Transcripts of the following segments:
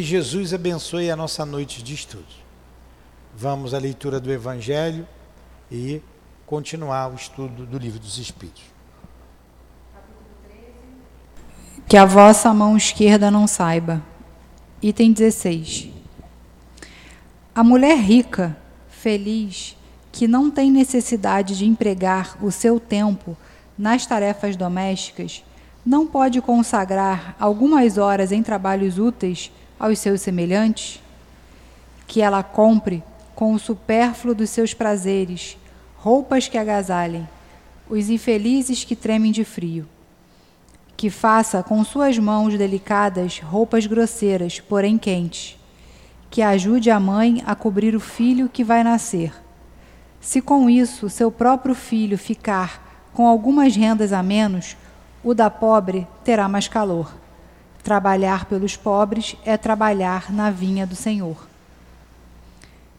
Que Jesus abençoe a nossa noite de estudos. Vamos à leitura do Evangelho e continuar o estudo do Livro dos Espíritos. Que a vossa mão esquerda não saiba. Item 16. A mulher rica, feliz, que não tem necessidade de empregar o seu tempo nas tarefas domésticas, não pode consagrar algumas horas em trabalhos úteis aos seus semelhantes? Que ela compre, com o supérfluo dos seus prazeres, roupas que agasalhem, os infelizes que tremem de frio. Que faça com suas mãos delicadas roupas grosseiras, porém quentes. Que ajude a mãe a cobrir o filho que vai nascer. Se com isso seu próprio filho ficar com algumas rendas a menos, o da pobre terá mais calor. Trabalhar pelos pobres é trabalhar na vinha do Senhor.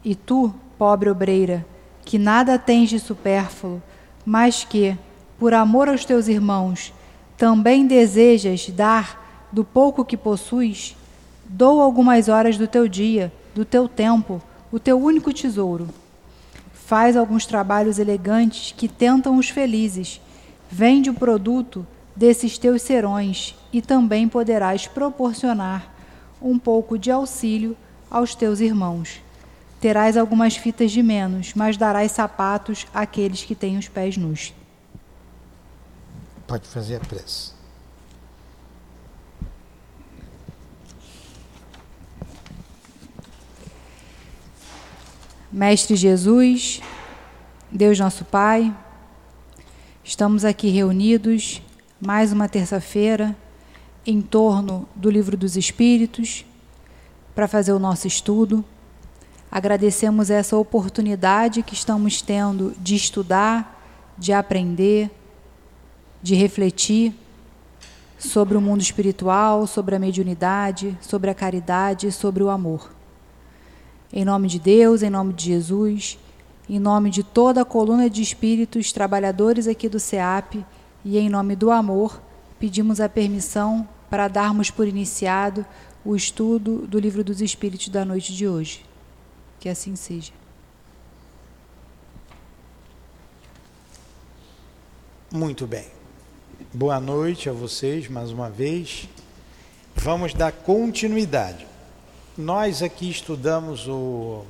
E tu, pobre obreira, que nada tens de supérfluo, mas que, por amor aos teus irmãos, também desejas dar do pouco que possuis, dou algumas horas do teu dia, do teu tempo, o teu único tesouro. Faz alguns trabalhos elegantes que tentam os felizes. Vende o produto desses teus serões e também poderás proporcionar um pouco de auxílio aos teus irmãos. Terás algumas fitas de menos, mas darás sapatos àqueles que têm os pés nus. Pode fazer a prece. Mestre Jesus, Deus nosso Pai, estamos aqui reunidos mais uma terça-feira em torno do Livro dos Espíritos para fazer o nosso estudo. Agradecemos essa oportunidade que estamos tendo de estudar, de aprender, de refletir sobre o mundo espiritual, sobre a mediunidade, sobre a caridade, sobre o amor. Em nome de Deus, em nome de Jesus, em nome de toda a coluna de espíritos trabalhadores aqui do SEAP, e em nome do amor, pedimos a permissão para darmos por iniciado o estudo do Livro dos Espíritos da noite de hoje. Que assim seja. Muito bem. Boa noite a vocês mais uma vez. Vamos dar continuidade. Nós aqui estudamos o.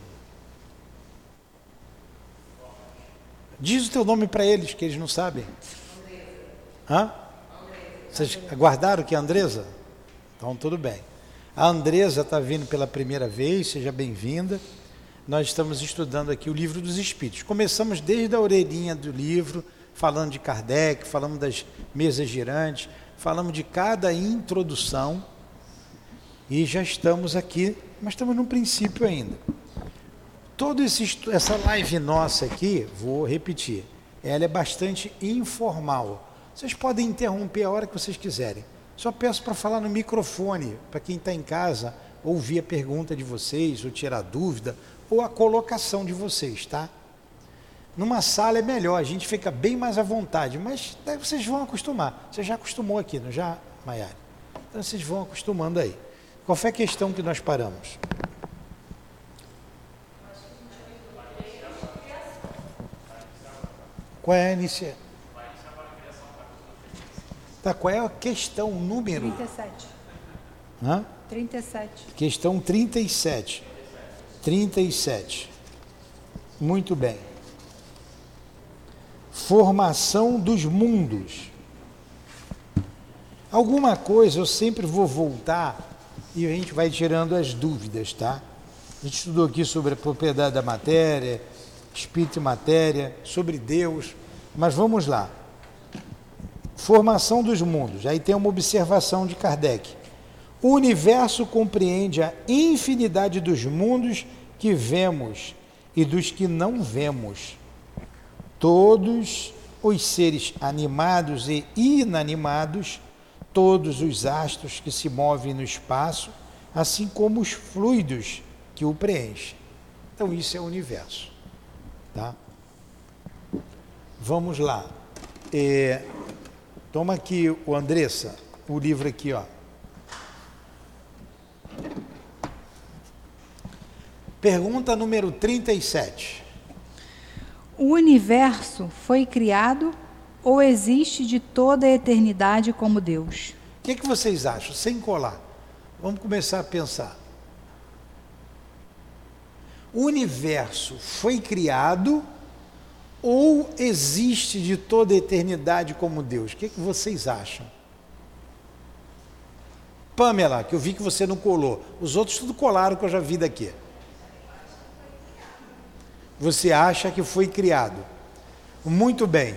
Diz o teu nome para eles, que eles não sabem. Hã? Vocês aguardaram que a Andresa? Então tudo bem. A Andresa está vindo pela primeira vez, seja bem-vinda. Nós estamos estudando aqui o livro dos Espíritos. Começamos desde a orelhinha do livro, falando de Kardec, falamos das mesas girantes, falamos de cada introdução e já estamos aqui, mas estamos no princípio ainda. Esse essa live nossa aqui, vou repetir, ela é bastante informal vocês podem interromper a hora que vocês quiserem. Só peço para falar no microfone, para quem está em casa, ouvir a pergunta de vocês, ou tirar dúvida, ou a colocação de vocês, tá? Numa sala é melhor, a gente fica bem mais à vontade, mas daí vocês vão acostumar. Você já acostumou aqui, não já, Maiara? Então vocês vão acostumando aí. Qual foi a questão que nós paramos? Qual é a iniciativa? Tá, qual é a questão número? 37. Hã? 37. Questão 37. 37. Muito bem. Formação dos mundos. Alguma coisa eu sempre vou voltar e a gente vai tirando as dúvidas, tá? A gente estudou aqui sobre a propriedade da matéria, espírito e matéria, sobre Deus, mas vamos lá. Formação dos mundos. Aí tem uma observação de Kardec. O universo compreende a infinidade dos mundos que vemos e dos que não vemos. Todos os seres animados e inanimados, todos os astros que se movem no espaço, assim como os fluidos que o preenchem. Então isso é o universo, tá? Vamos lá. É, Toma aqui, o Andressa, o livro aqui, ó. Pergunta número 37. O universo foi criado ou existe de toda a eternidade como Deus? O que, que vocês acham? Sem colar. Vamos começar a pensar. O universo foi criado ou existe de toda a eternidade como Deus? O que, que vocês acham? Pamela, que eu vi que você não colou. Os outros tudo colaram que eu já vi daqui. Você acha que foi criado? Muito bem.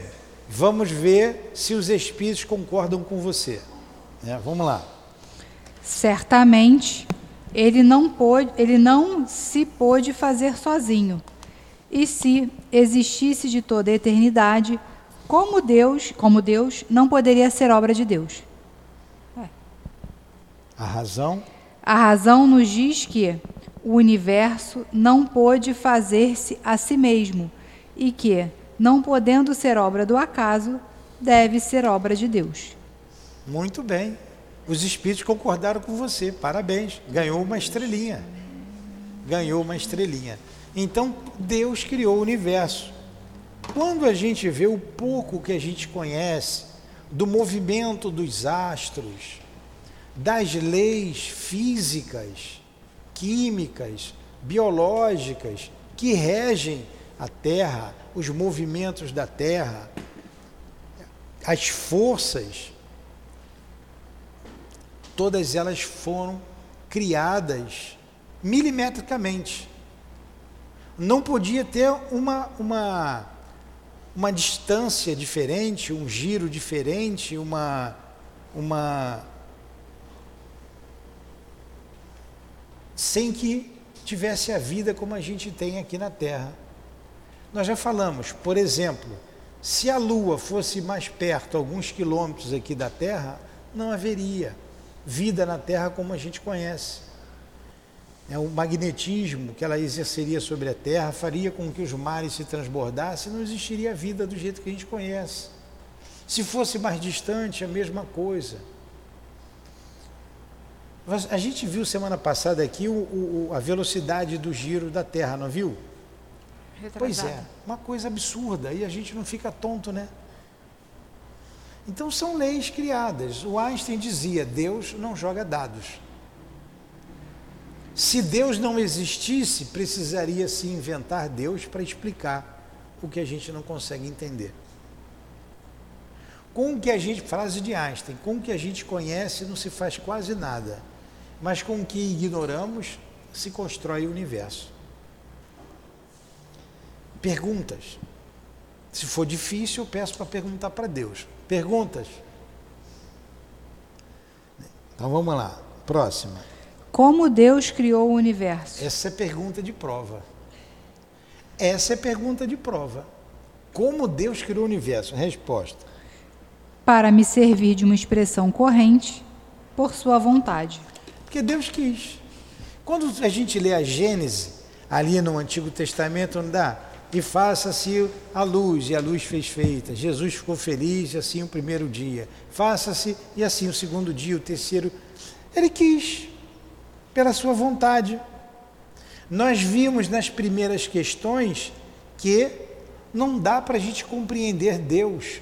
Vamos ver se os espíritos concordam com você. É, vamos lá. Certamente, ele não pôde, ele não se pôde fazer sozinho. E se existisse de toda a eternidade, como Deus, como Deus, não poderia ser obra de Deus. É. A razão? A razão nos diz que o universo não pôde fazer-se a si mesmo e que, não podendo ser obra do acaso, deve ser obra de Deus. Muito bem. Os espíritos concordaram com você. Parabéns. Ganhou uma estrelinha. Ganhou uma estrelinha. Então, Deus criou o universo. Quando a gente vê o pouco que a gente conhece do movimento dos astros, das leis físicas, químicas, biológicas que regem a Terra, os movimentos da Terra, as forças, todas elas foram criadas milimetricamente. Não podia ter uma, uma, uma distância diferente, um giro diferente, uma, uma sem que tivesse a vida como a gente tem aqui na Terra. Nós já falamos, por exemplo, se a Lua fosse mais perto, alguns quilômetros aqui da Terra, não haveria vida na Terra como a gente conhece. É, o magnetismo que ela exerceria sobre a Terra faria com que os mares se transbordassem, não existiria vida do jeito que a gente conhece. Se fosse mais distante, a mesma coisa. A gente viu semana passada aqui o, o, a velocidade do giro da Terra, não viu? Retrasado. Pois é, uma coisa absurda e a gente não fica tonto, né? Então são leis criadas. O Einstein dizia: Deus não joga dados. Se Deus não existisse, precisaria se inventar Deus para explicar o que a gente não consegue entender. Com o que a gente, frase de Einstein, com o que a gente conhece não se faz quase nada mas com o que ignoramos se constrói o universo. Perguntas. Se for difícil, eu peço para perguntar para Deus. Perguntas? Então vamos lá. Próxima. Como Deus criou o universo? Essa é pergunta de prova. Essa é pergunta de prova. Como Deus criou o universo? Resposta. Para me servir de uma expressão corrente, por sua vontade. Porque Deus quis. Quando a gente lê a Gênese, ali no Antigo Testamento, não dá? E faça-se a luz, e a luz fez feita. Jesus ficou feliz, e assim o primeiro dia. Faça-se, e assim o segundo dia, o terceiro. Ele quis, pela sua vontade. Nós vimos nas primeiras questões que não dá para a gente compreender Deus.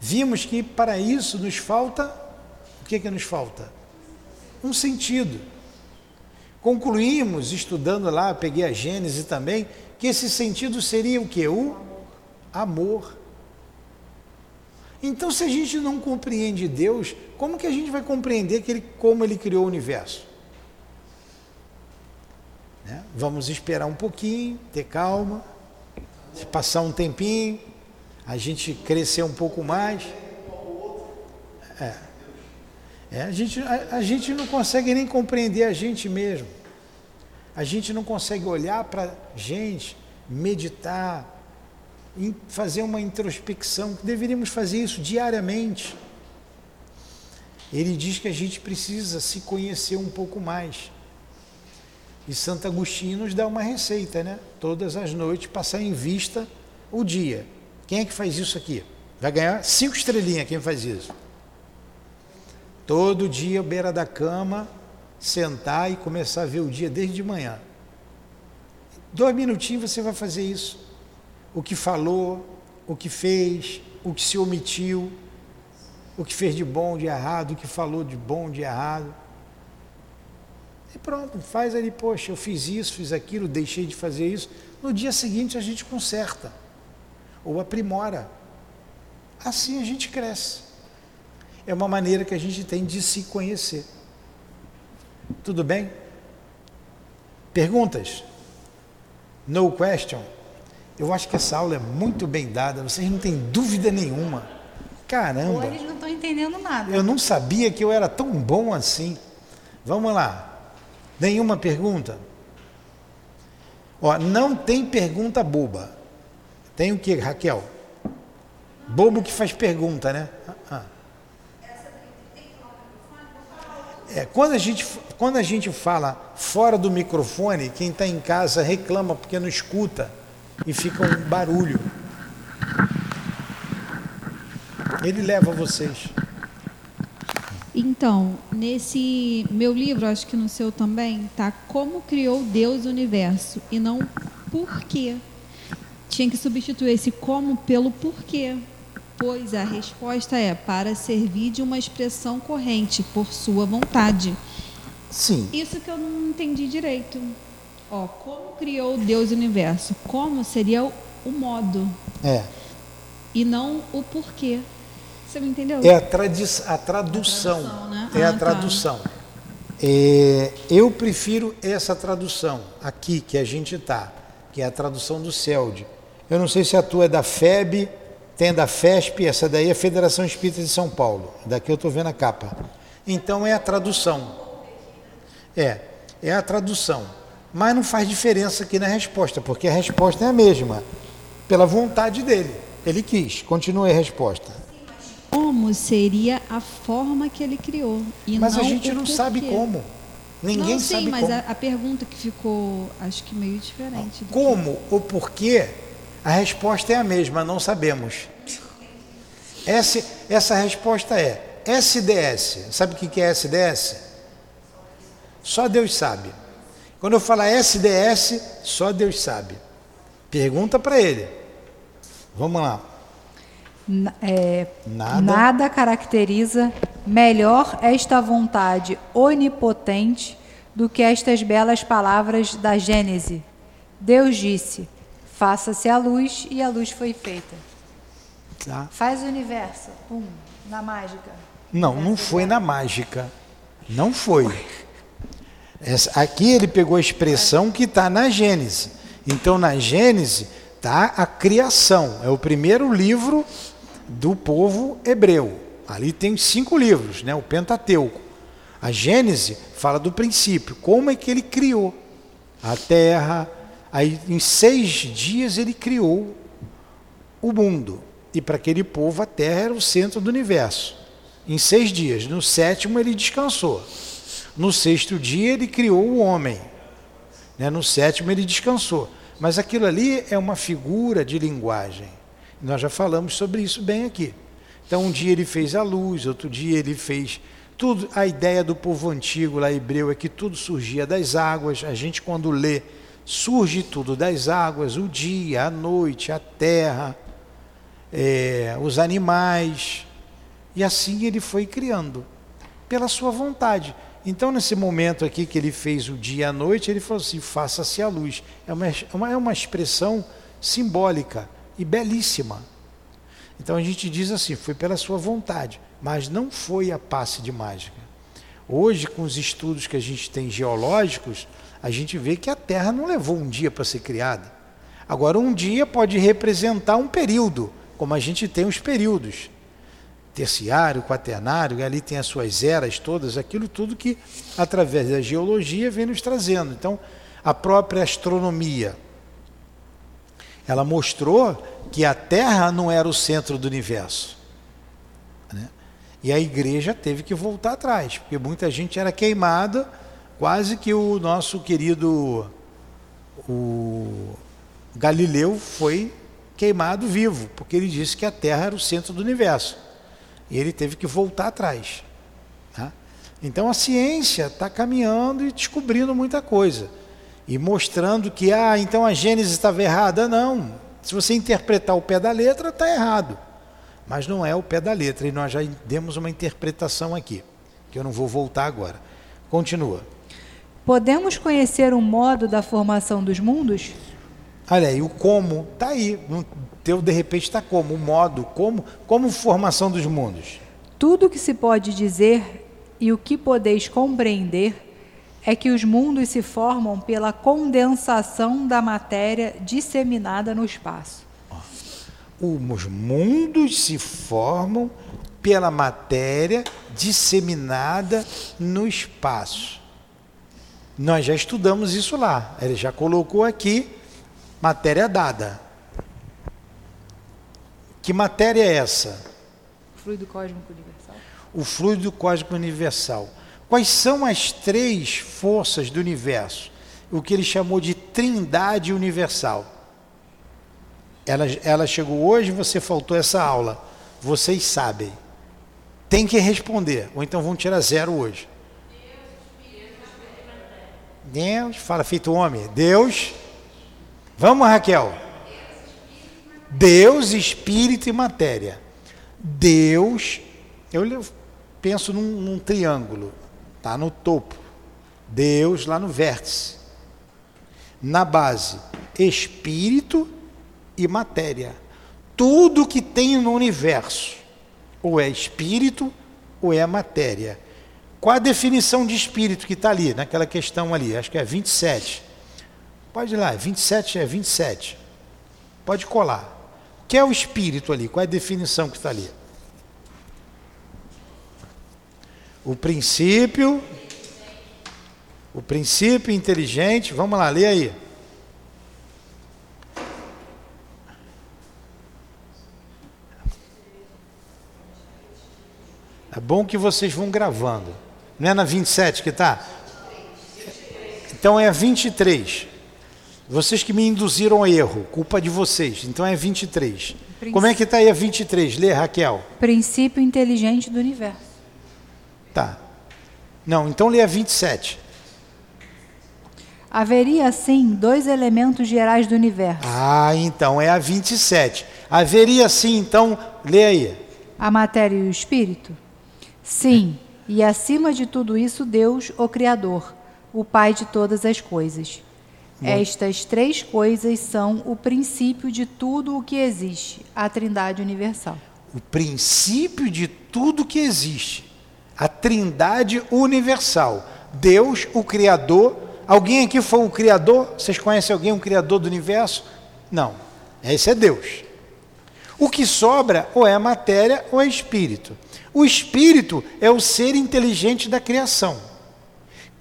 Vimos que para isso nos falta. O que, que nos falta? um sentido. Concluímos, estudando lá, peguei a Gênese também, que esse sentido seria o que? O amor. Então, se a gente não compreende Deus, como que a gente vai compreender que ele, como Ele criou o universo? Né? Vamos esperar um pouquinho, ter calma, passar um tempinho, a gente crescer um pouco mais. É. É, a, gente, a, a gente não consegue nem compreender a gente mesmo. A gente não consegue olhar para gente, meditar, fazer uma introspecção. Deveríamos fazer isso diariamente. Ele diz que a gente precisa se conhecer um pouco mais. E Santo Agostinho nos dá uma receita, né? Todas as noites passar em vista o dia. Quem é que faz isso aqui? Vai ganhar cinco estrelinhas quem faz isso. Todo dia, beira da cama, sentar e começar a ver o dia desde de manhã. Dois minutinhos você vai fazer isso. O que falou, o que fez, o que se omitiu, o que fez de bom, de errado, o que falou de bom, de errado. E pronto, faz ali, poxa, eu fiz isso, fiz aquilo, deixei de fazer isso. No dia seguinte a gente conserta ou aprimora. Assim a gente cresce. É uma maneira que a gente tem de se conhecer. Tudo bem? Perguntas? No question? Eu acho que essa aula é muito bem dada, vocês não têm dúvida nenhuma. Caramba! Ou eles não estão entendendo nada. Eu não sabia que eu era tão bom assim. Vamos lá. Nenhuma pergunta? Ó, não tem pergunta boba. Tem o que, Raquel? Bobo que faz pergunta, né? Ah. É, quando, a gente, quando a gente fala fora do microfone, quem está em casa reclama porque não escuta e fica um barulho. Ele leva vocês. Então, nesse meu livro, acho que no seu também, tá como criou Deus o universo e não por quê. Tinha que substituir esse como pelo porquê. Pois a resposta é para servir de uma expressão corrente por sua vontade. Sim. Isso que eu não entendi direito. Ó, como criou Deus o universo? Como seria o, o modo? É. E não o porquê. Você me entendeu? É a, tradi a tradução. A tradução né? É ah, a tá. tradução. Tá. É, eu prefiro essa tradução aqui que a gente está, que é a tradução do CELD. Eu não sei se a tua é da FEB, tem da FESP, essa daí é a Federação Espírita de São Paulo. Daqui eu estou vendo a capa. Então é a tradução. É, é a tradução. Mas não faz diferença aqui na resposta, porque a resposta é a mesma. Pela vontade dele. Ele quis. Continue a resposta como seria a forma que ele criou. mas a gente não sabe como. Ninguém não, sim, sabe mas como. A, a pergunta que ficou, acho que meio diferente. Como que... ou porquê, a resposta é a mesma, não sabemos. Essa, essa resposta é SDS. Sabe o que é SDS? Só Deus sabe. Quando eu falar SDS, só Deus sabe. Pergunta para ele. Vamos lá é, nada. nada caracteriza melhor esta vontade onipotente do que estas belas palavras da Gênese. Deus disse: Faça-se a luz, e a luz foi feita. Tá. Faz o universo, pum, na mágica. Não, não foi na mágica. Não foi. Aqui ele pegou a expressão que está na Gênese. Então, na Gênese está a criação. É o primeiro livro do povo hebreu. Ali tem cinco livros, né? o Pentateuco. A Gênese fala do princípio, como é que ele criou a terra. Aí, em seis dias, ele criou o mundo. E para aquele povo, a terra era o centro do universo. Em seis dias. No sétimo, ele descansou. No sexto dia, ele criou o homem. Né? No sétimo, ele descansou. Mas aquilo ali é uma figura de linguagem. Nós já falamos sobre isso bem aqui. Então, um dia ele fez a luz, outro dia ele fez tudo. A ideia do povo antigo lá hebreu é que tudo surgia das águas. A gente, quando lê, surge tudo das águas: o dia, a noite, a terra, é, os animais. E assim ele foi criando, pela sua vontade. Então, nesse momento aqui que ele fez o dia e a noite, ele falou assim: faça-se a luz. É uma, é uma, é uma expressão simbólica e belíssima. Então a gente diz assim: foi pela sua vontade, mas não foi a passe de mágica. Hoje, com os estudos que a gente tem geológicos, a gente vê que a Terra não levou um dia para ser criada. Agora, um dia pode representar um período, como a gente tem os períodos terciário, quaternário, e ali tem as suas eras todas, aquilo tudo que, através da geologia, vem nos trazendo. Então, a própria astronomia, ela mostrou que a Terra não era o centro do universo. Né? E a igreja teve que voltar atrás, porque muita gente era queimada, quase que o nosso querido o Galileu foi queimado vivo, porque ele disse que a Terra era o centro do universo. E ele teve que voltar atrás. Tá? Então a ciência está caminhando e descobrindo muita coisa. e mostrando que, ah, então a Gênesis estava errada. Não. Se você interpretar o pé da letra, está errado. Mas não é o pé da letra, e nós já demos uma interpretação aqui, que eu não vou voltar agora. Continua. Podemos conhecer o modo da formação dos mundos? Olha aí, o como está aí. No teu, de repente, está como? O modo, como, como formação dos mundos. Tudo o que se pode dizer e o que podeis compreender é que os mundos se formam pela condensação da matéria disseminada no espaço. Os mundos se formam pela matéria disseminada no espaço. Nós já estudamos isso lá. Ele já colocou aqui matéria dada. Que matéria é essa? O fluido cósmico universal. O fluido cósmico universal. Quais são as três forças do universo? O que ele chamou de trindade universal. Ela, ela chegou hoje, você faltou essa aula. Vocês sabem. Tem que responder, ou então vão tirar zero hoje. Deus, fala feito homem. Deus. Vamos, Raquel. Deus, espírito e matéria. Deus, eu penso num, num triângulo. Está no topo. Deus lá no vértice. Na base, espírito e matéria. Tudo que tem no universo, ou é espírito ou é matéria. Qual a definição de espírito que está ali, naquela questão ali? Acho que é 27. Pode ir lá, 27 é 27. Pode colar. O que é o espírito ali? Qual é a definição que está ali? O princípio, o princípio inteligente, vamos lá, lê aí. É bom que vocês vão gravando. Não é na 27 que está? Então é 23. Vocês que me induziram ao erro, culpa de vocês. Então é 23. Como é que está aí a 23? Lê, Raquel. Princípio inteligente do universo. Tá. Não, então lê a 27. Haveria, assim, dois elementos gerais do universo. Ah, então é a 27. Haveria, sim, então, lê aí. A matéria e o espírito? Sim, e acima de tudo isso, Deus, o Criador, o Pai de todas as coisas. Estas três coisas são o princípio de tudo o que existe, a Trindade Universal. O princípio de tudo que existe a trindade universal. Deus, o Criador. Alguém aqui foi o Criador? Vocês conhecem alguém, um Criador do universo? Não. Esse é Deus. O que sobra ou é matéria ou é espírito. O espírito é o ser inteligente da criação.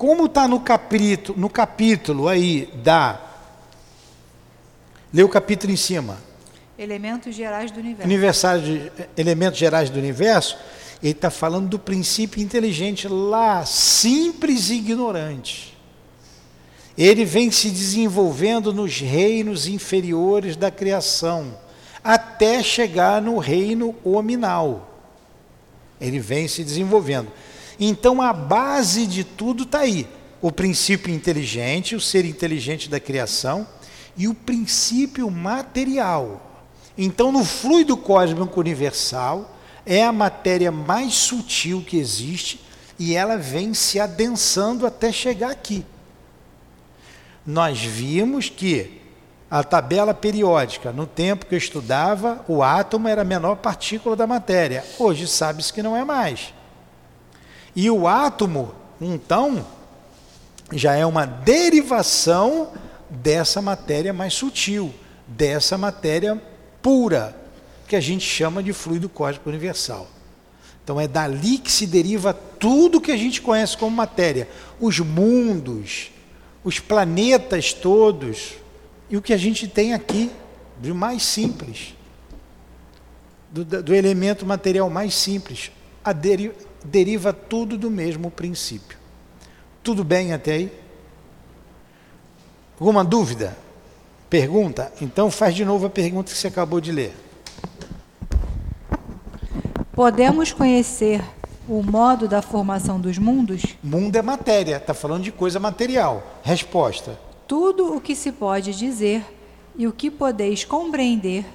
Como está no capítulo, no capítulo aí da. Lê o capítulo em cima. Elementos gerais do universo. Universário de, elementos gerais do universo. Ele está falando do princípio inteligente lá, simples e ignorante. Ele vem se desenvolvendo nos reinos inferiores da criação, até chegar no reino hominal. Ele vem se desenvolvendo. Então a base de tudo está aí: o princípio inteligente, o ser inteligente da criação, e o princípio material. Então, no fluido cósmico universal, é a matéria mais sutil que existe e ela vem se adensando até chegar aqui. Nós vimos que a tabela periódica, no tempo que eu estudava, o átomo era a menor partícula da matéria. Hoje sabe-se que não é mais. E o átomo, então, já é uma derivação dessa matéria mais sutil, dessa matéria pura, que a gente chama de fluido cósmico universal. Então é dali que se deriva tudo que a gente conhece como matéria, os mundos, os planetas todos e o que a gente tem aqui de mais simples, do, do elemento material mais simples, a deriva tudo do mesmo princípio. Tudo bem até aí? Alguma dúvida? Pergunta? Então faz de novo a pergunta que você acabou de ler. Podemos conhecer o modo da formação dos mundos? Mundo é matéria, está falando de coisa material. Resposta: tudo o que se pode dizer e o que podeis compreender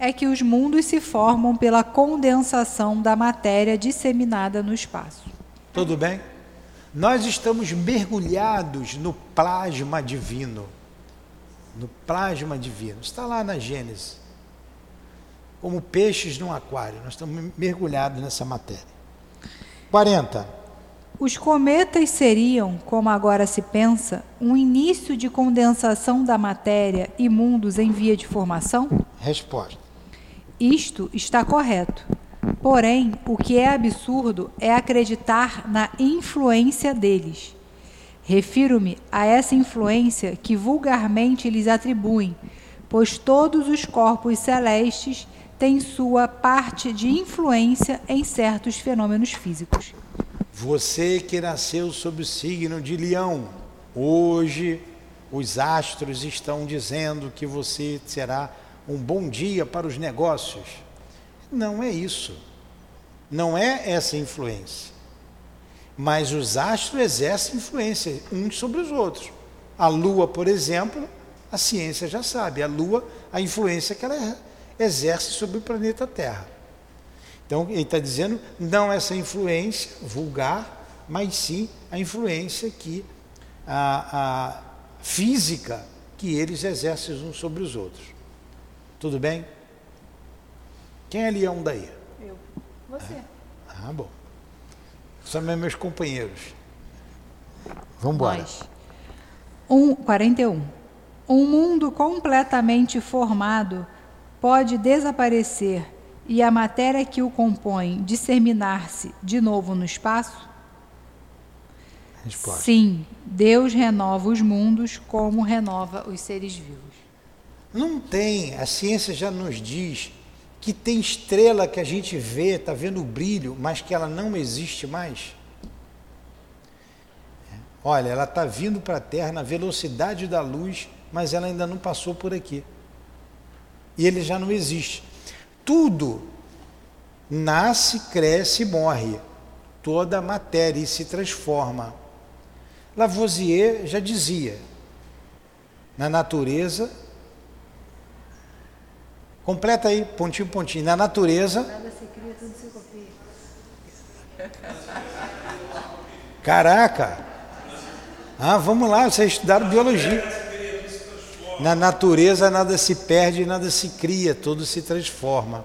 é que os mundos se formam pela condensação da matéria disseminada no espaço. Tudo bem? Nós estamos mergulhados no plasma divino. No plasma divino. Está lá na Gênesis. Como peixes num aquário. Nós estamos mergulhados nessa matéria. 40. Os cometas seriam, como agora se pensa, um início de condensação da matéria e mundos em via de formação? Resposta. Isto está correto. Porém, o que é absurdo é acreditar na influência deles. Refiro-me a essa influência que vulgarmente lhes atribuem, pois todos os corpos celestes têm sua parte de influência em certos fenômenos físicos. Você que nasceu sob o signo de Leão, hoje os astros estão dizendo que você será um bom dia para os negócios. Não é isso. Não é essa influência. Mas os astros exercem influência uns sobre os outros. A Lua, por exemplo, a ciência já sabe, a Lua, a influência que ela exerce sobre o planeta Terra. Então, ele está dizendo não essa influência vulgar, mas sim a influência que a, a física que eles exercem uns sobre os outros. Tudo bem? Quem é leão daí? Eu. Você. Ah, ah bom. São meus companheiros. Vamos embora. Um, 41. Um mundo completamente formado pode desaparecer e a matéria que o compõe disseminar-se de novo no espaço? Resposta. Sim, Deus renova os mundos como renova os seres vivos. Não tem, a ciência já nos diz que tem estrela que a gente vê, está vendo o brilho, mas que ela não existe mais. Olha, ela está vindo para a Terra na velocidade da luz, mas ela ainda não passou por aqui. E ele já não existe. Tudo nasce, cresce e morre. Toda a matéria se transforma. Lavoisier já dizia: na natureza Completa aí, pontinho, pontinho. Na natureza. Nada se cria, tudo se copia. Caraca! Ah, vamos lá, vocês estudaram biologia. Na natureza nada se perde, nada se cria, tudo se transforma.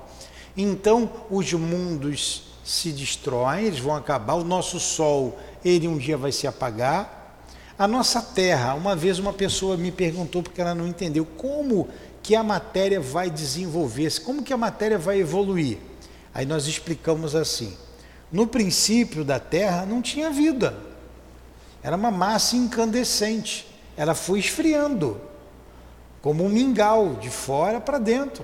Então os mundos se destroem, eles vão acabar. O nosso Sol, ele um dia vai se apagar. A nossa Terra, uma vez uma pessoa me perguntou porque ela não entendeu como que a matéria vai desenvolver-se, como que a matéria vai evoluir. Aí nós explicamos assim: no princípio da Terra não tinha vida, era uma massa incandescente, ela foi esfriando, como um mingau, de fora para dentro.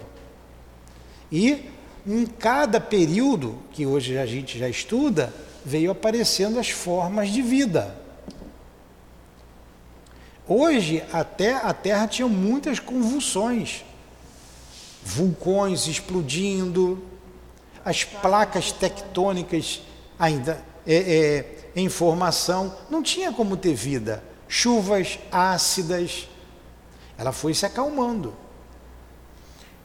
E em cada período, que hoje a gente já estuda, veio aparecendo as formas de vida. Hoje, até a Terra tinha muitas convulsões, vulcões explodindo, as placas tectônicas ainda é, é, em formação, não tinha como ter vida. Chuvas ácidas, ela foi se acalmando.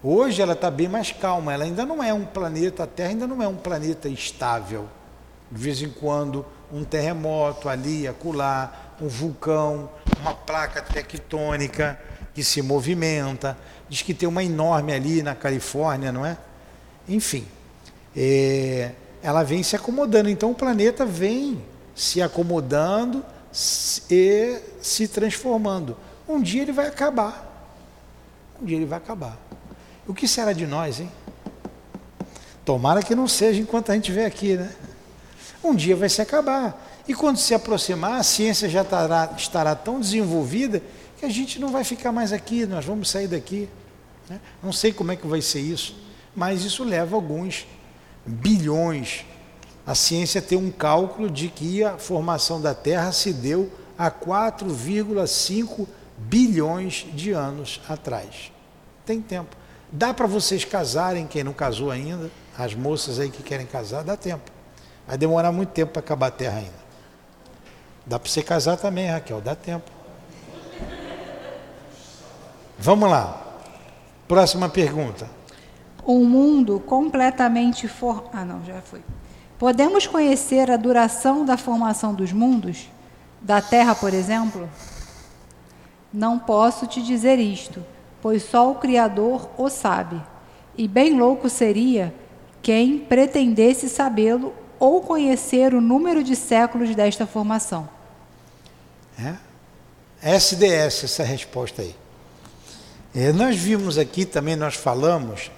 Hoje ela está bem mais calma, ela ainda não é um planeta, a Terra ainda não é um planeta estável. De vez em quando, um terremoto ali, acolá, um vulcão, uma placa tectônica que se movimenta. Diz que tem uma enorme ali na Califórnia, não é? Enfim, é, ela vem se acomodando. Então o planeta vem se acomodando e se transformando. Um dia ele vai acabar. Um dia ele vai acabar. O que será de nós, hein? Tomara que não seja enquanto a gente vê aqui, né? Um dia vai se acabar. E quando se aproximar, a ciência já estará, estará tão desenvolvida que a gente não vai ficar mais aqui, nós vamos sair daqui. Né? Não sei como é que vai ser isso, mas isso leva alguns bilhões. A ciência tem um cálculo de que a formação da Terra se deu há 4,5 bilhões de anos atrás. Tem tempo. Dá para vocês casarem, quem não casou ainda, as moças aí que querem casar, dá tempo. Vai demorar muito tempo para acabar a Terra ainda. Dá para você casar também, Raquel, dá tempo. Vamos lá. Próxima pergunta. Um mundo completamente for... Ah, não, já foi. Podemos conhecer a duração da formação dos mundos? Da Terra, por exemplo? Não posso te dizer isto, pois só o Criador o sabe. E bem louco seria quem pretendesse sabê-lo ou conhecer o número de séculos desta formação. É? SDS, essa resposta aí. É, nós vimos aqui também, nós falamos,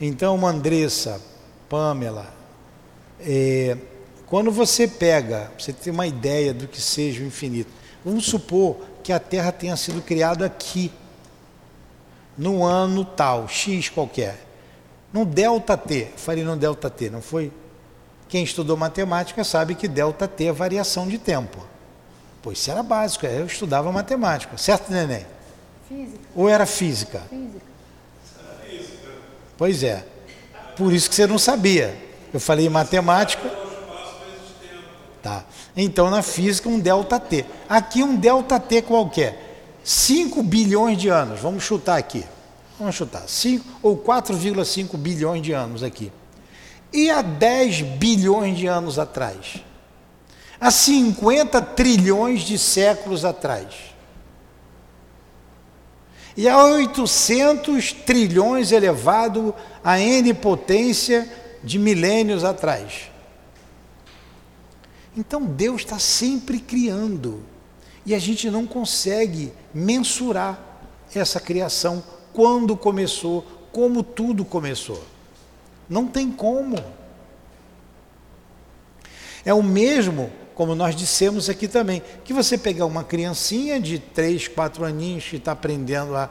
então, Andressa, Pamela, é, quando você pega, você tem uma ideia do que seja o infinito, vamos supor que a Terra tenha sido criada aqui, no ano tal, X qualquer, no delta T, falei no delta T, não foi? Quem estudou matemática sabe que delta T é variação de tempo. Pois isso era básico, eu estudava matemática, certo, neném? Física. Ou era física? Física. Pois é. Por isso que você não sabia. Eu falei matemática. Tá. Então na física um delta T. Aqui um delta T qualquer. 5 bilhões de anos. Vamos chutar aqui. Vamos chutar. 5 ou 4,5 bilhões de anos aqui. E há 10 bilhões de anos atrás? Há 50 trilhões de séculos atrás. E há 800 trilhões elevado a N potência de milênios atrás. Então Deus está sempre criando. E a gente não consegue mensurar essa criação, quando começou, como tudo começou. Não tem como. É o mesmo como nós dissemos aqui também, que você pegar uma criancinha de 3, 4 aninhos que está aprendendo a,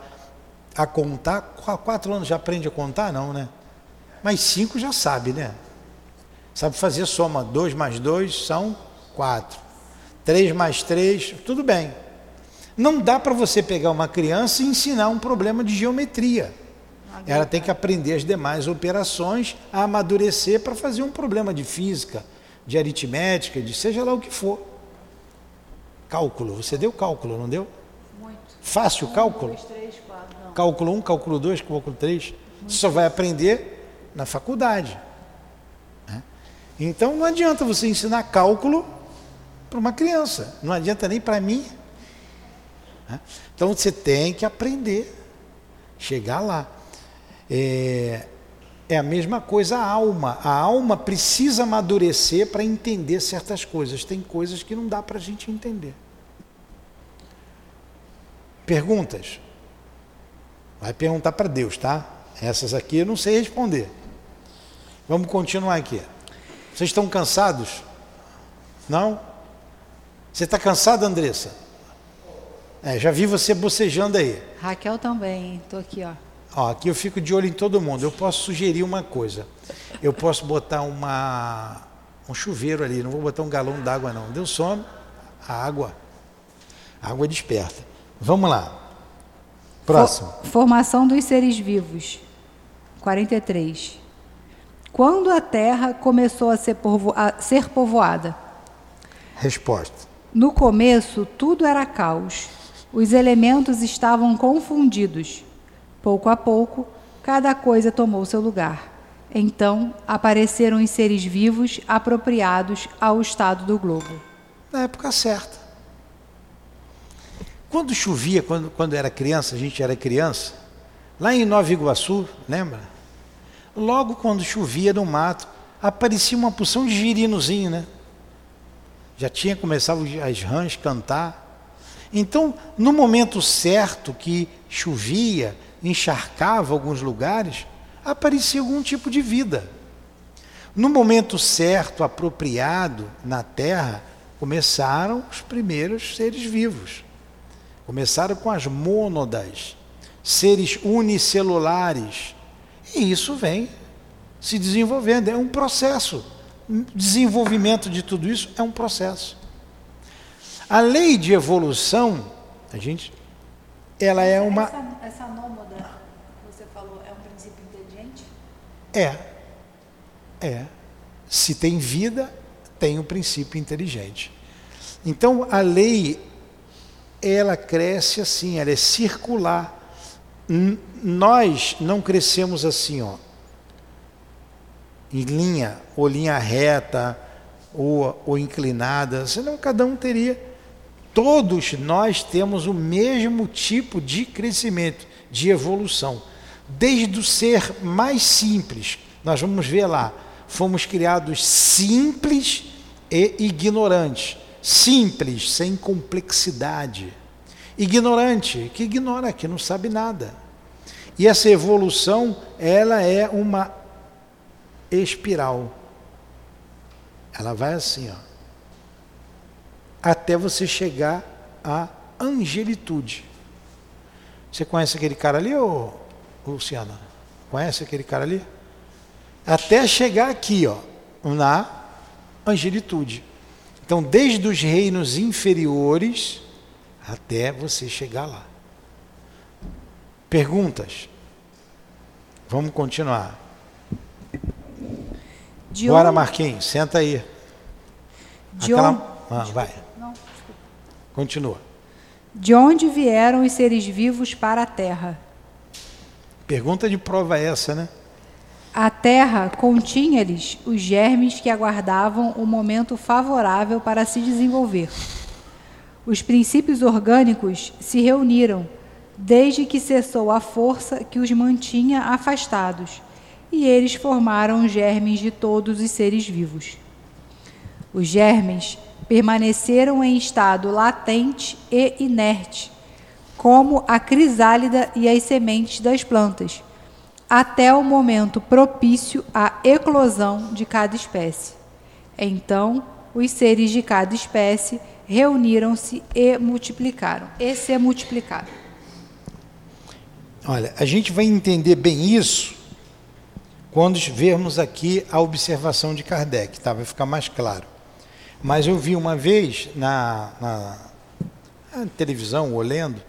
a contar, 4 anos já aprende a contar? Não, né? Mas 5 já sabe, né? Sabe fazer soma, 2 mais 2 são 4. 3 mais 3, tudo bem. Não dá para você pegar uma criança e ensinar um problema de geometria. Ela tem que aprender as demais operações, a amadurecer para fazer um problema de física, de aritmética, de seja lá o que for. Cálculo, você deu cálculo, não deu? Muito. Fácil o cálculo? Dois, três, quatro, não. Cálculo 1, um, cálculo 2, cálculo 3. Você só vai aprender na faculdade. Né? Então não adianta você ensinar cálculo para uma criança. Não adianta nem para mim. Né? Então você tem que aprender, chegar lá. É, é a mesma coisa a alma. A alma precisa amadurecer para entender certas coisas. Tem coisas que não dá para a gente entender. Perguntas? Vai perguntar para Deus, tá? Essas aqui eu não sei responder. Vamos continuar aqui. Vocês estão cansados? Não? Você está cansada, Andressa? É, já vi você bocejando aí. Raquel também, estou aqui, ó. Ó, aqui eu fico de olho em todo mundo. Eu posso sugerir uma coisa. Eu posso botar uma, um chuveiro ali, não vou botar um galão d'água não. Deu sono, a água. A água desperta. Vamos lá. Próximo. Formação dos seres vivos. 43. Quando a terra começou a ser, povo, a ser povoada? Resposta. No começo, tudo era caos. Os elementos estavam confundidos Pouco a pouco, cada coisa tomou seu lugar. Então apareceram os seres vivos apropriados ao estado do globo. Na época certa. Quando chovia, quando, quando era criança, a gente era criança, lá em Nova Iguaçu, lembra? Logo quando chovia no mato, aparecia uma porção de girinozinho, né? Já tinha começado as rãs cantar. Então, no momento certo que chovia, encharcava alguns lugares, aparecia algum tipo de vida. No momento certo, apropriado na Terra, começaram os primeiros seres vivos. Começaram com as mônadas, seres unicelulares. E isso vem se desenvolvendo, é um processo. Desenvolvimento de tudo isso é um processo. A lei de evolução, a gente, ela é uma. Essa, essa que você falou é um princípio inteligente? É. É. Se tem vida, tem um princípio inteligente. Então a lei ela cresce assim, ela é circular. nós não crescemos assim, ó, em linha, ou linha reta, ou, ou inclinada, senão cada um teria. Todos nós temos o mesmo tipo de crescimento, de evolução. Desde o ser mais simples, nós vamos ver lá, fomos criados simples e ignorantes. Simples, sem complexidade. Ignorante, que ignora, que não sabe nada. E essa evolução, ela é uma espiral. Ela vai assim, ó, até você chegar à angelitude. Você conhece aquele cara ali, ô Luciana? Conhece aquele cara ali? Até chegar aqui, ó, na angelitude. Então, desde os reinos inferiores até você chegar lá. Perguntas? Vamos continuar. De Bora, onde... Marquinhos, senta aí. De Aquela... onde... Ah, vai. Não, Continua. De onde vieram os seres vivos para a Terra? Pergunta de prova essa, né? A terra continha-lhes os germes que aguardavam o momento favorável para se desenvolver. Os princípios orgânicos se reuniram, desde que cessou a força que os mantinha afastados, e eles formaram os germes de todos os seres vivos. Os germes permaneceram em estado latente e inerte, como a crisálida e as sementes das plantas até o momento propício à eclosão de cada espécie. Então, os seres de cada espécie reuniram-se e multiplicaram, e se multiplicaram. Olha, a gente vai entender bem isso quando vermos aqui a observação de Kardec, tá? vai ficar mais claro. Mas eu vi uma vez na, na, na televisão, ou lendo,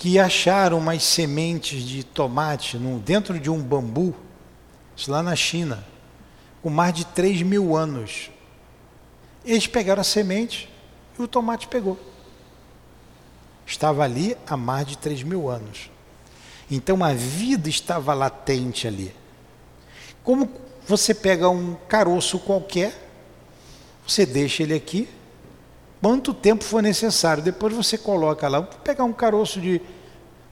que acharam umas sementes de tomate dentro de um bambu, isso lá na China, com mais de 3 mil anos. Eles pegaram a semente e o tomate pegou. Estava ali há mais de 3 mil anos. Então a vida estava latente ali. Como você pega um caroço qualquer, você deixa ele aqui, quanto tempo for necessário. Depois você coloca lá, pegar um caroço de,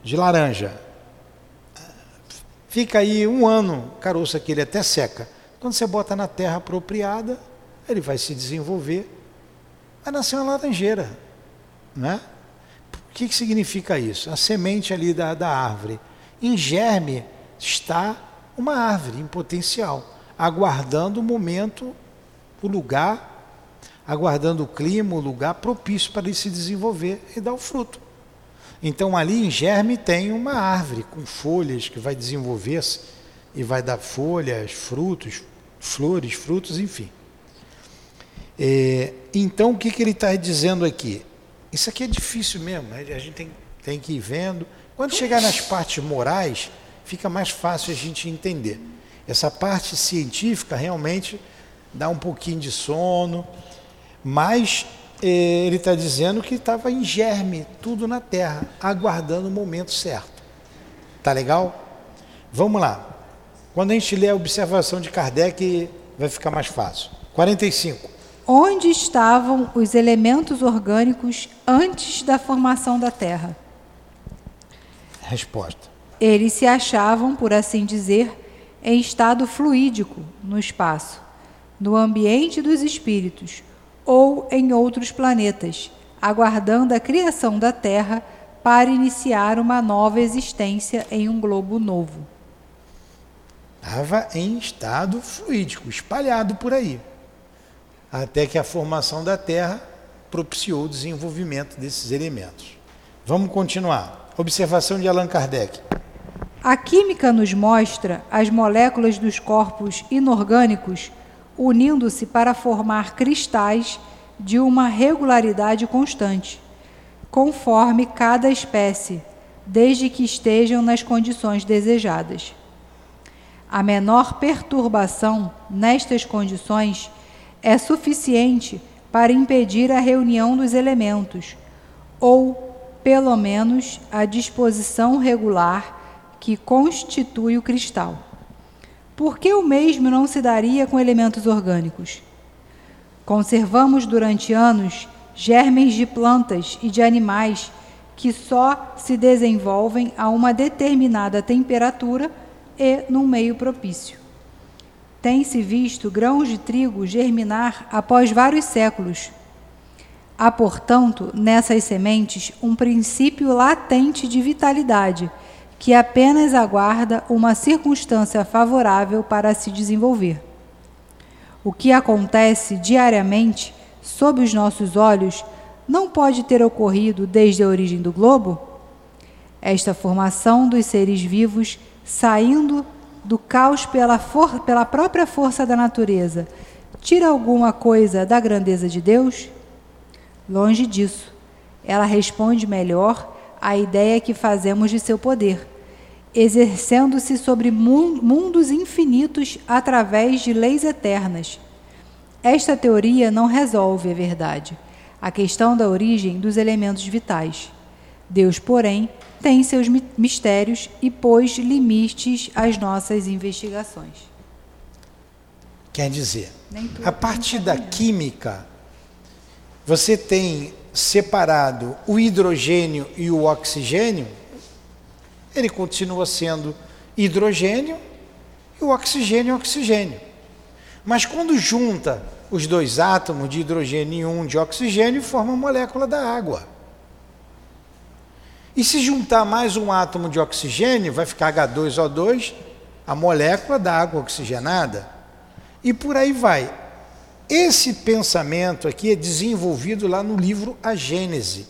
de laranja. Fica aí um ano, caroço aquele até seca. Quando você bota na terra apropriada, ele vai se desenvolver, vai nascer uma laranjeira. Né? O que, que significa isso? A semente ali da, da árvore. Em germe está uma árvore em potencial, aguardando o momento, o lugar aguardando o clima, o lugar propício para ele se desenvolver e dar o fruto. Então ali em germe tem uma árvore com folhas que vai desenvolver-se e vai dar folhas, frutos, flores, frutos, enfim. É, então o que, que ele está dizendo aqui? Isso aqui é difícil mesmo, né? a gente tem, tem que ir vendo. Quando chegar nas partes morais, fica mais fácil a gente entender. Essa parte científica realmente dá um pouquinho de sono, mas eh, ele está dizendo que estava em germe, tudo na terra, aguardando o momento certo. Tá legal? Vamos lá. Quando a gente lê a observação de Kardec, vai ficar mais fácil. 45. Onde estavam os elementos orgânicos antes da formação da Terra? Resposta. Eles se achavam, por assim dizer, em estado fluídico no espaço, no ambiente dos espíritos, ou em outros planetas, aguardando a criação da Terra para iniciar uma nova existência em um globo novo. Estava em estado fluídico, espalhado por aí, até que a formação da Terra propiciou o desenvolvimento desses elementos. Vamos continuar. Observação de Allan Kardec. A química nos mostra as moléculas dos corpos inorgânicos unindo-se para formar cristais de uma regularidade constante, conforme cada espécie, desde que estejam nas condições desejadas. A menor perturbação nestas condições é suficiente para impedir a reunião dos elementos, ou, pelo menos, a disposição regular que constitui o cristal. Por que o mesmo não se daria com elementos orgânicos? Conservamos durante anos germes de plantas e de animais que só se desenvolvem a uma determinada temperatura e num meio propício. Tem-se visto grãos de trigo germinar após vários séculos. Há, portanto, nessas sementes um princípio latente de vitalidade que apenas aguarda uma circunstância favorável para se desenvolver. O que acontece diariamente sob os nossos olhos não pode ter ocorrido desde a origem do globo? Esta formação dos seres vivos saindo do caos pela, for pela própria força da natureza tira alguma coisa da grandeza de Deus? Longe disso. Ela responde melhor a ideia que fazemos de seu poder, exercendo-se sobre mundos infinitos através de leis eternas. Esta teoria não resolve a verdade, a questão da origem dos elementos vitais. Deus, porém, tem seus mistérios e pôs limites às nossas investigações. Quer dizer, a partir da química, você tem separado o hidrogênio e o oxigênio, ele continua sendo hidrogênio e o oxigênio oxigênio. Mas quando junta os dois átomos de hidrogênio e um de oxigênio, forma a molécula da água. E se juntar mais um átomo de oxigênio, vai ficar H2O2, a molécula da água oxigenada. E por aí vai. Esse pensamento aqui é desenvolvido lá no livro A Gênese.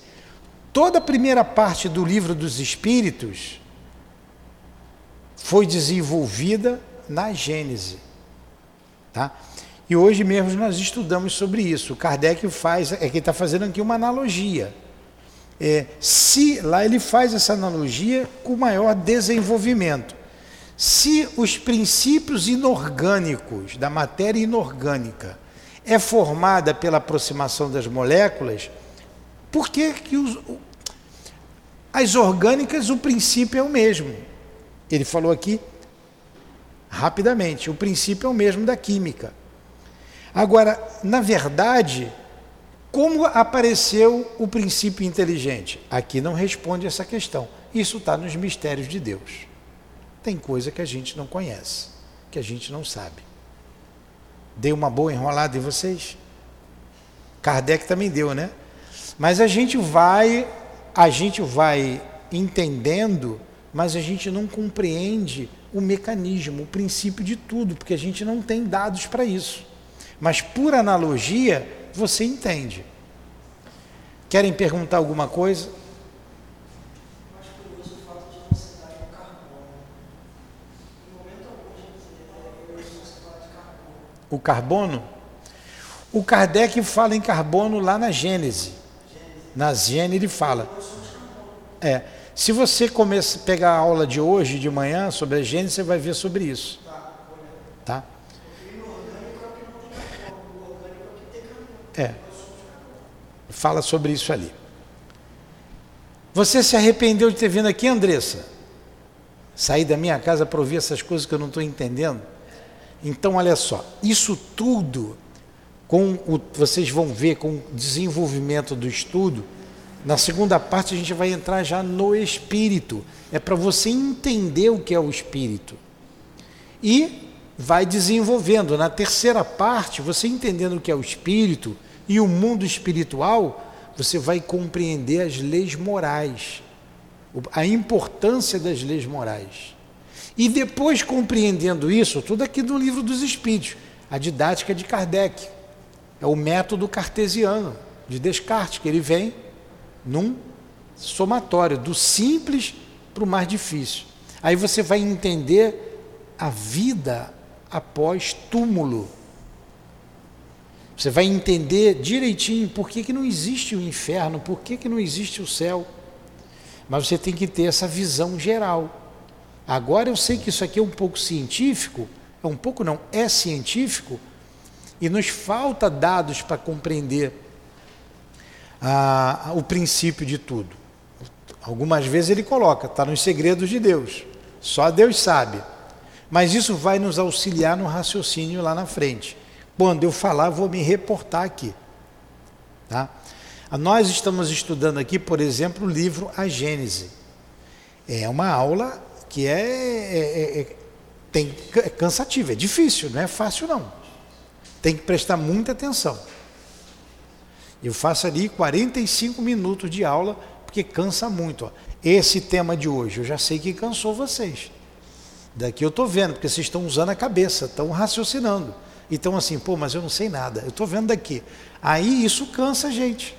Toda a primeira parte do livro dos Espíritos foi desenvolvida na Gênese. Tá? E hoje mesmo nós estudamos sobre isso. Kardec faz, é que está fazendo aqui uma analogia. É, se lá ele faz essa analogia com maior desenvolvimento. Se os princípios inorgânicos da matéria inorgânica é formada pela aproximação das moléculas, por que, que os, as orgânicas o princípio é o mesmo? Ele falou aqui rapidamente, o princípio é o mesmo da química. Agora, na verdade, como apareceu o princípio inteligente? Aqui não responde essa questão. Isso está nos mistérios de Deus. Tem coisa que a gente não conhece, que a gente não sabe. Dei uma boa enrolada em vocês? Kardec também deu, né? Mas a gente vai, a gente vai entendendo, mas a gente não compreende o mecanismo, o princípio de tudo, porque a gente não tem dados para isso. Mas por analogia, você entende. Querem perguntar alguma coisa? o carbono, o Kardec fala em carbono lá na Gênese. Na Gênese ele fala. É, se você começa a pegar a aula de hoje, de manhã, sobre a Gênese, você vai ver sobre isso. Tá? É. Fala sobre isso ali. Você se arrependeu de ter vindo aqui, Andressa? Sair da minha casa para ouvir essas coisas que eu não estou entendendo? Então, olha só, isso tudo, com o, vocês vão ver com o desenvolvimento do estudo, na segunda parte a gente vai entrar já no espírito. É para você entender o que é o espírito. E vai desenvolvendo. Na terceira parte, você entendendo o que é o espírito e o mundo espiritual, você vai compreender as leis morais, a importância das leis morais. E depois compreendendo isso, tudo aqui do livro dos Espíritos, a didática de Kardec, é o método cartesiano de Descartes, que ele vem num somatório, do simples para o mais difícil. Aí você vai entender a vida após túmulo. Você vai entender direitinho por que, que não existe o inferno, por que, que não existe o céu. Mas você tem que ter essa visão geral. Agora eu sei que isso aqui é um pouco científico, é um pouco não, é científico, e nos falta dados para compreender ah, o princípio de tudo. Algumas vezes ele coloca, está nos segredos de Deus. Só Deus sabe. Mas isso vai nos auxiliar no raciocínio lá na frente. Quando eu falar, vou me reportar aqui. Tá? Nós estamos estudando aqui, por exemplo, o livro A Gênese. É uma aula que é, é, é, é tem, é cansativa, é difícil, não é fácil não. Tem que prestar muita atenção. Eu faço ali 45 minutos de aula, porque cansa muito. Ó. Esse tema de hoje, eu já sei que cansou vocês. Daqui eu estou vendo, porque vocês estão usando a cabeça, estão raciocinando. Então assim, pô, mas eu não sei nada, eu estou vendo daqui. Aí isso cansa a gente.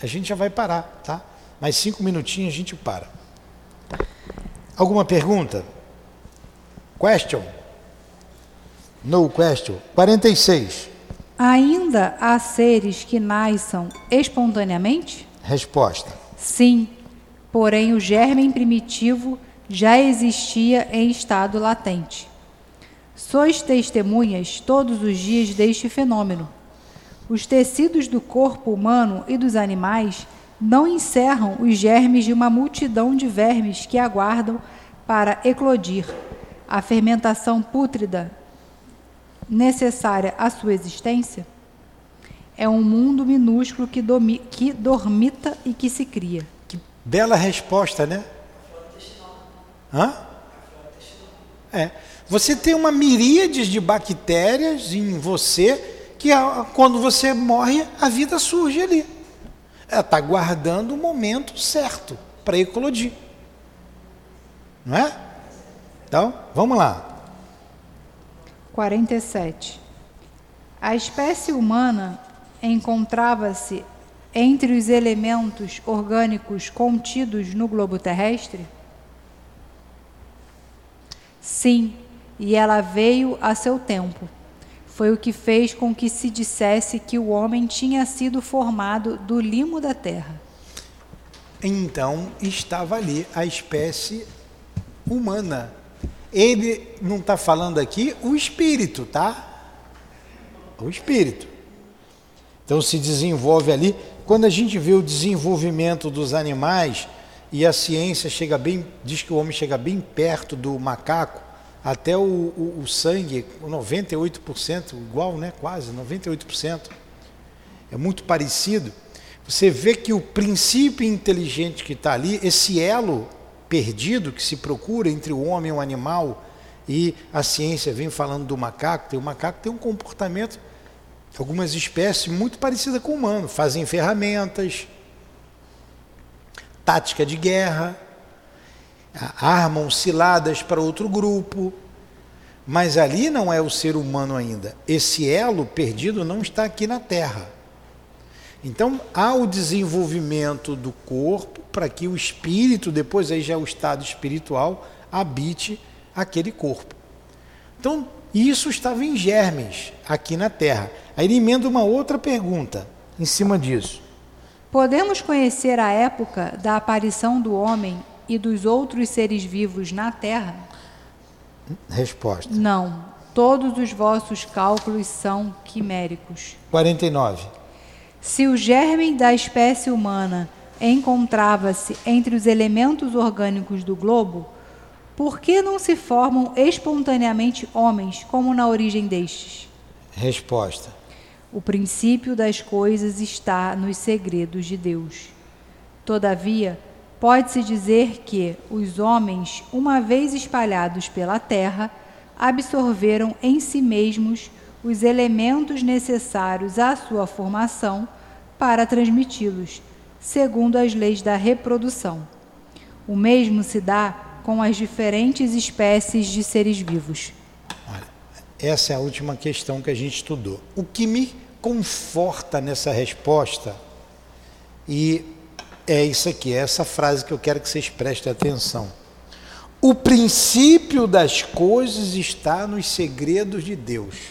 A gente já vai parar, tá? Mais cinco minutinhos a gente para. Alguma pergunta? Question? No question. 46. Ainda há seres que nasçam espontaneamente? Resposta: Sim, porém o germe primitivo já existia em estado latente. Sois testemunhas todos os dias deste fenômeno. Os tecidos do corpo humano e dos animais não encerram os germes de uma multidão de vermes que aguardam para eclodir. A fermentação pútrida necessária à sua existência é um mundo minúsculo que, domi, que dormita e que se cria. Que bela resposta, né? Hã? É. Você tem uma miríade de bactérias em você que quando você morre, a vida surge ali. Ela está guardando o momento certo para eclodir. Não é? Então, vamos lá. 47. A espécie humana encontrava-se entre os elementos orgânicos contidos no globo terrestre? Sim, e ela veio a seu tempo. Foi o que fez com que se dissesse que o homem tinha sido formado do limo da terra. Então estava ali a espécie humana ele não está falando aqui o espírito, tá? O espírito. Então se desenvolve ali. Quando a gente vê o desenvolvimento dos animais e a ciência chega bem, diz que o homem chega bem perto do macaco, até o, o, o sangue, 98%, igual, né? Quase 98%. É muito parecido. Você vê que o princípio inteligente que está ali, esse elo perdido que se procura entre o homem e o animal, e a ciência vem falando do macaco, o macaco tem um comportamento, algumas espécies muito parecida com o humano, fazem ferramentas, tática de guerra, armam ciladas para outro grupo, mas ali não é o ser humano ainda. Esse elo perdido não está aqui na Terra. Então há o desenvolvimento do corpo para que o espírito, depois aí já é o estado espiritual, habite aquele corpo. Então, isso estava em germes aqui na Terra. Aí ele emenda uma outra pergunta em cima disso. Podemos conhecer a época da aparição do homem e dos outros seres vivos na Terra? Resposta. Não. Todos os vossos cálculos são quiméricos. 49. Se o germe da espécie humana encontrava-se entre os elementos orgânicos do globo, por que não se formam espontaneamente homens, como na origem destes? Resposta: O princípio das coisas está nos segredos de Deus. Todavia, pode-se dizer que os homens, uma vez espalhados pela terra, absorveram em si mesmos os elementos necessários à sua formação para transmiti-los, segundo as leis da reprodução. O mesmo se dá com as diferentes espécies de seres vivos. Olha, essa é a última questão que a gente estudou. O que me conforta nessa resposta, e é isso aqui, é essa frase que eu quero que vocês prestem atenção. O princípio das coisas está nos segredos de Deus.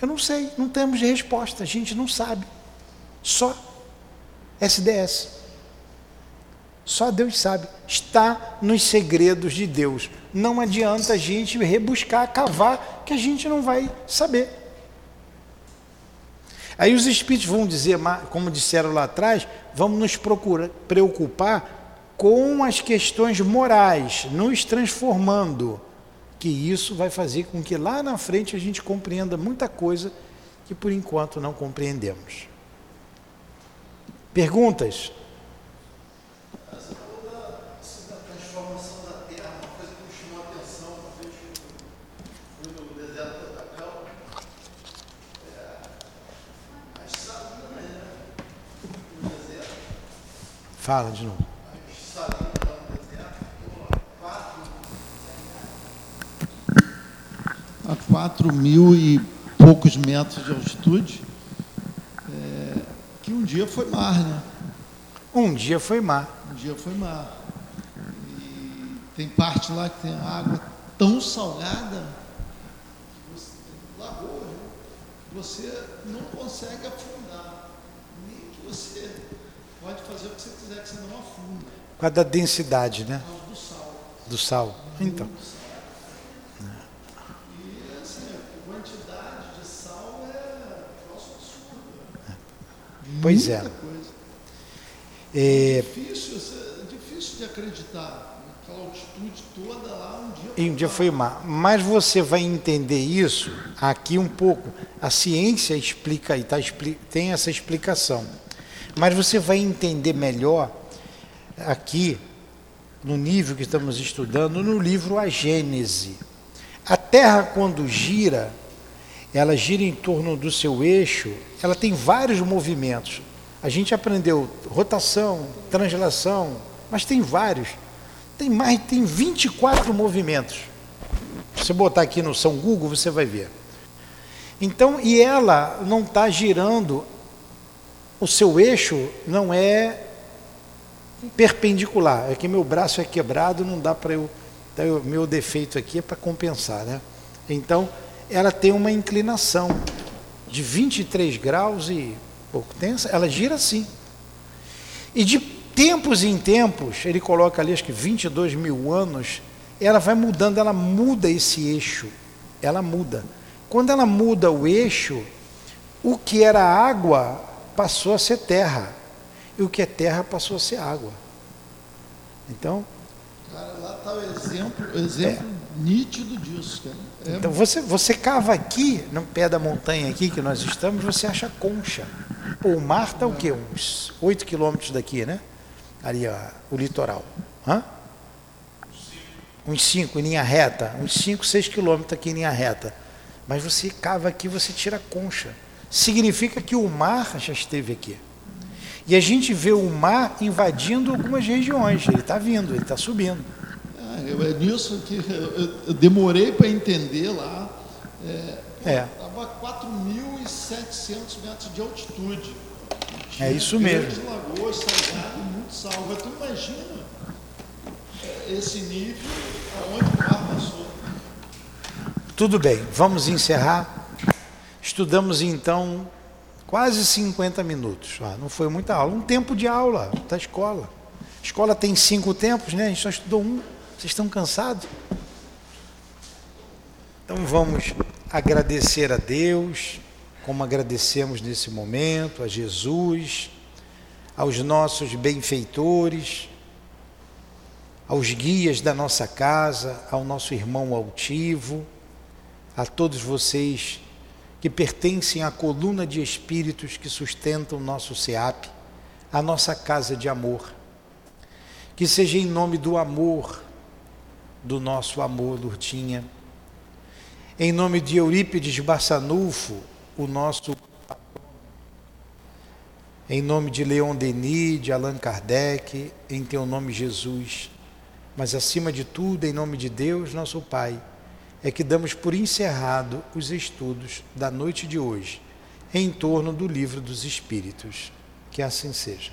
Eu não sei, não temos resposta, a gente não sabe. Só SDS. Só Deus sabe. Está nos segredos de Deus. Não adianta a gente rebuscar, cavar, que a gente não vai saber. Aí os espíritos vão dizer, como disseram lá atrás, vamos nos procurar, preocupar com as questões morais, nos transformando, que isso vai fazer com que lá na frente a gente compreenda muita coisa que por enquanto não compreendemos. Perguntas? Fala de novo. 4 mil e poucos metros de altitude, é, que um dia foi mar, né? Um dia foi mar. Um dia foi mar. E tem parte lá que tem água tão salgada que você, lagoa, né? você não consegue afundar. Nem que você pode fazer o que você quiser, que você não afunda. Com a da densidade, né? Do sal. Do sal. Então. E assim, a quantidade de sal é nosso absurdo. Pois é. Coisa. É, Difícil, é difícil de acreditar. Aquela altitude toda lá, um dia. E um dia foi mar. Mas você vai entender isso aqui um pouco. A ciência explica e tá, tem essa explicação. Mas você vai entender melhor aqui, no nível que estamos estudando, no livro A Gênese. A Terra, quando gira, ela gira em torno do seu eixo, ela tem vários movimentos. A gente aprendeu rotação, translação, mas tem vários. Tem mais, tem 24 movimentos. Se você botar aqui no São Google, você vai ver. Então, e ela não está girando, o seu eixo não é perpendicular. É que meu braço é quebrado, não dá para eu. Tá, o meu defeito aqui é para compensar, né? Então, ela tem uma inclinação de 23 graus e pouco. Tem essa- ela gira assim. E de tempos em tempos, ele coloca ali acho que 22 mil anos, ela vai mudando, ela muda esse eixo. Ela muda. Quando ela muda o eixo, o que era água passou a ser terra. E o que é terra passou a ser água. Então, Cara, lá está o exemplo, o exemplo nítido disso, cara. É, então você, você cava aqui, no pé da montanha aqui que nós estamos, você acha concha. Pô, o mar está o quê? Uns 8 quilômetros daqui, né? Ali, ó, o litoral. Hã? Uns 5 em linha reta, uns 5, 6 quilômetros aqui em linha reta. Mas você cava aqui, você tira concha. Significa que o mar já esteve aqui. E a gente vê o mar invadindo algumas regiões. Ele está vindo, ele está subindo. Ah, eu- é nisso que eu, eu- eu demorei para entender lá. É. Estava a 4.700 metros de altitude. É isso mesmo. lagoas, salgado, muito sal. Agora, tu imagina é, esse nível aonde o mar passou. Tudo bem, vamos encerrar. Estudamos então quase 50 minutos. Ah, não foi muita aula, um tempo de aula da escola. A escola tem cinco tempos, né? A gente só estudou um. Vocês estão cansados? Então vamos agradecer a Deus, como agradecemos nesse momento, a Jesus, aos nossos benfeitores, aos guias da nossa casa, ao nosso irmão altivo, a todos vocês que pertencem à coluna de espíritos que sustentam o nosso SEAP, a nossa casa de amor. Que seja em nome do amor, do nosso amor, Lurtinha, em nome de Eurípides Barçanufo, o nosso em nome de Leon Denis, de Allan Kardec, em teu nome, Jesus, mas acima de tudo, em nome de Deus, nosso Pai, é que damos por encerrado os estudos da noite de hoje, em torno do livro dos Espíritos. Que assim seja.